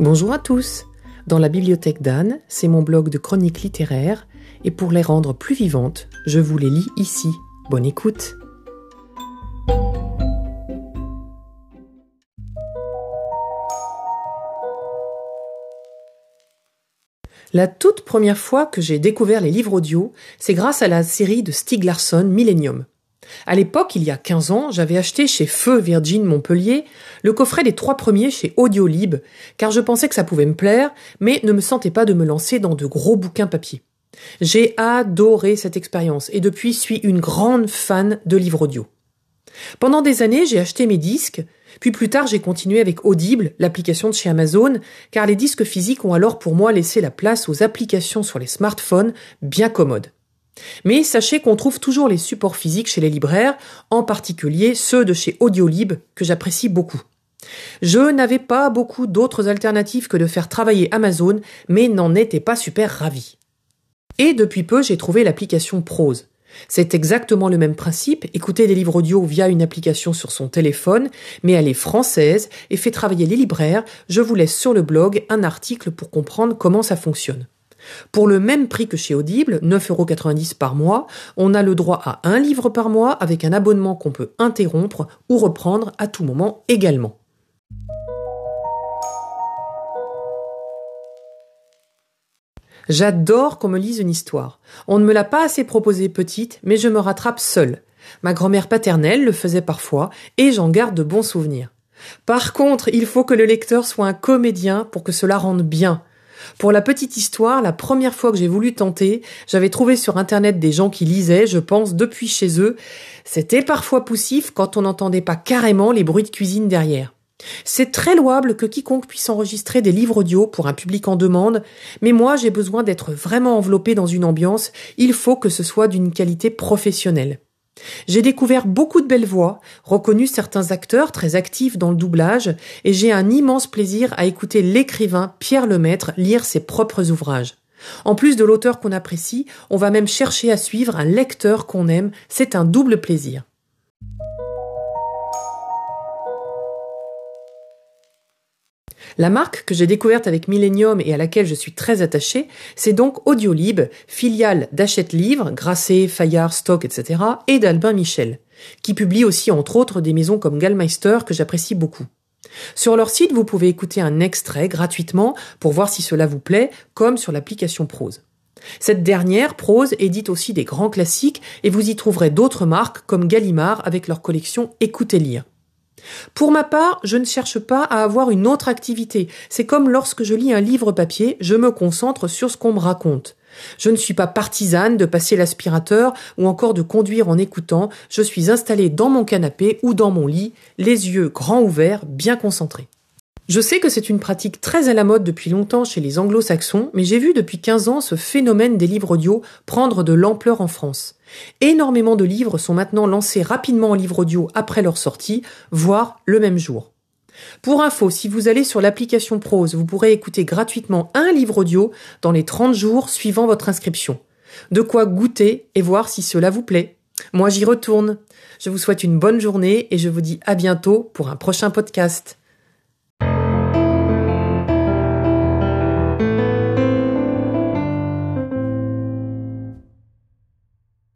Bonjour à tous. Dans la bibliothèque d'Anne, c'est mon blog de chroniques littéraires, et pour les rendre plus vivantes, je vous les lis ici. Bonne écoute. La toute première fois que j'ai découvert les livres audio, c'est grâce à la série de Stieg Larsson Millennium. À l'époque, il y a 15 ans, j'avais acheté chez Feu Virgin Montpellier le coffret des trois premiers chez Audiolib, car je pensais que ça pouvait me plaire, mais ne me sentais pas de me lancer dans de gros bouquins papier. J'ai adoré cette expérience et depuis suis une grande fan de livres audio. Pendant des années, j'ai acheté mes disques, puis plus tard j'ai continué avec Audible, l'application de chez Amazon, car les disques physiques ont alors pour moi laissé la place aux applications sur les smartphones bien commodes. Mais sachez qu'on trouve toujours les supports physiques chez les libraires, en particulier ceux de chez Audiolib, que j'apprécie beaucoup. Je n'avais pas beaucoup d'autres alternatives que de faire travailler Amazon, mais n'en étais pas super ravi. Et depuis peu, j'ai trouvé l'application Prose. C'est exactement le même principe, écouter des livres audio via une application sur son téléphone, mais elle est française et fait travailler les libraires. Je vous laisse sur le blog un article pour comprendre comment ça fonctionne. Pour le même prix que chez Audible, 9,90€ par mois, on a le droit à un livre par mois avec un abonnement qu'on peut interrompre ou reprendre à tout moment également. J'adore qu'on me lise une histoire. On ne me l'a pas assez proposé petite, mais je me rattrape seule. Ma grand-mère paternelle le faisait parfois, et j'en garde de bons souvenirs. Par contre, il faut que le lecteur soit un comédien pour que cela rende bien. Pour la petite histoire, la première fois que j'ai voulu tenter, j'avais trouvé sur internet des gens qui lisaient, je pense, depuis chez eux. C'était parfois poussif quand on n'entendait pas carrément les bruits de cuisine derrière. C'est très louable que quiconque puisse enregistrer des livres audio pour un public en demande, mais moi j'ai besoin d'être vraiment enveloppé dans une ambiance, il faut que ce soit d'une qualité professionnelle. J'ai découvert beaucoup de belles voix, reconnu certains acteurs très actifs dans le doublage, et j'ai un immense plaisir à écouter l'écrivain Pierre Lemaître lire ses propres ouvrages. En plus de l'auteur qu'on apprécie, on va même chercher à suivre un lecteur qu'on aime, c'est un double plaisir. La marque que j'ai découverte avec Millennium et à laquelle je suis très attachée, c'est donc Audiolib, filiale d'Achète Livre, Grasset, Fayard, Stock, etc., et d'Albin Michel, qui publie aussi entre autres des maisons comme Gallmeister que j'apprécie beaucoup. Sur leur site, vous pouvez écouter un extrait gratuitement pour voir si cela vous plaît, comme sur l'application Prose. Cette dernière, Prose, édite aussi des grands classiques et vous y trouverez d'autres marques comme Gallimard avec leur collection Écoutez lire. Pour ma part, je ne cherche pas à avoir une autre activité. C'est comme lorsque je lis un livre papier, je me concentre sur ce qu'on me raconte. Je ne suis pas partisane de passer l'aspirateur ou encore de conduire en écoutant, je suis installée dans mon canapé ou dans mon lit, les yeux grands ouverts, bien concentrés. Je sais que c'est une pratique très à la mode depuis longtemps chez les anglo-saxons, mais j'ai vu depuis 15 ans ce phénomène des livres audio prendre de l'ampleur en France. Énormément de livres sont maintenant lancés rapidement en livre audio après leur sortie, voire le même jour. Pour info, si vous allez sur l'application Prose, vous pourrez écouter gratuitement un livre audio dans les 30 jours suivant votre inscription. De quoi goûter et voir si cela vous plaît. Moi j'y retourne. Je vous souhaite une bonne journée et je vous dis à bientôt pour un prochain podcast.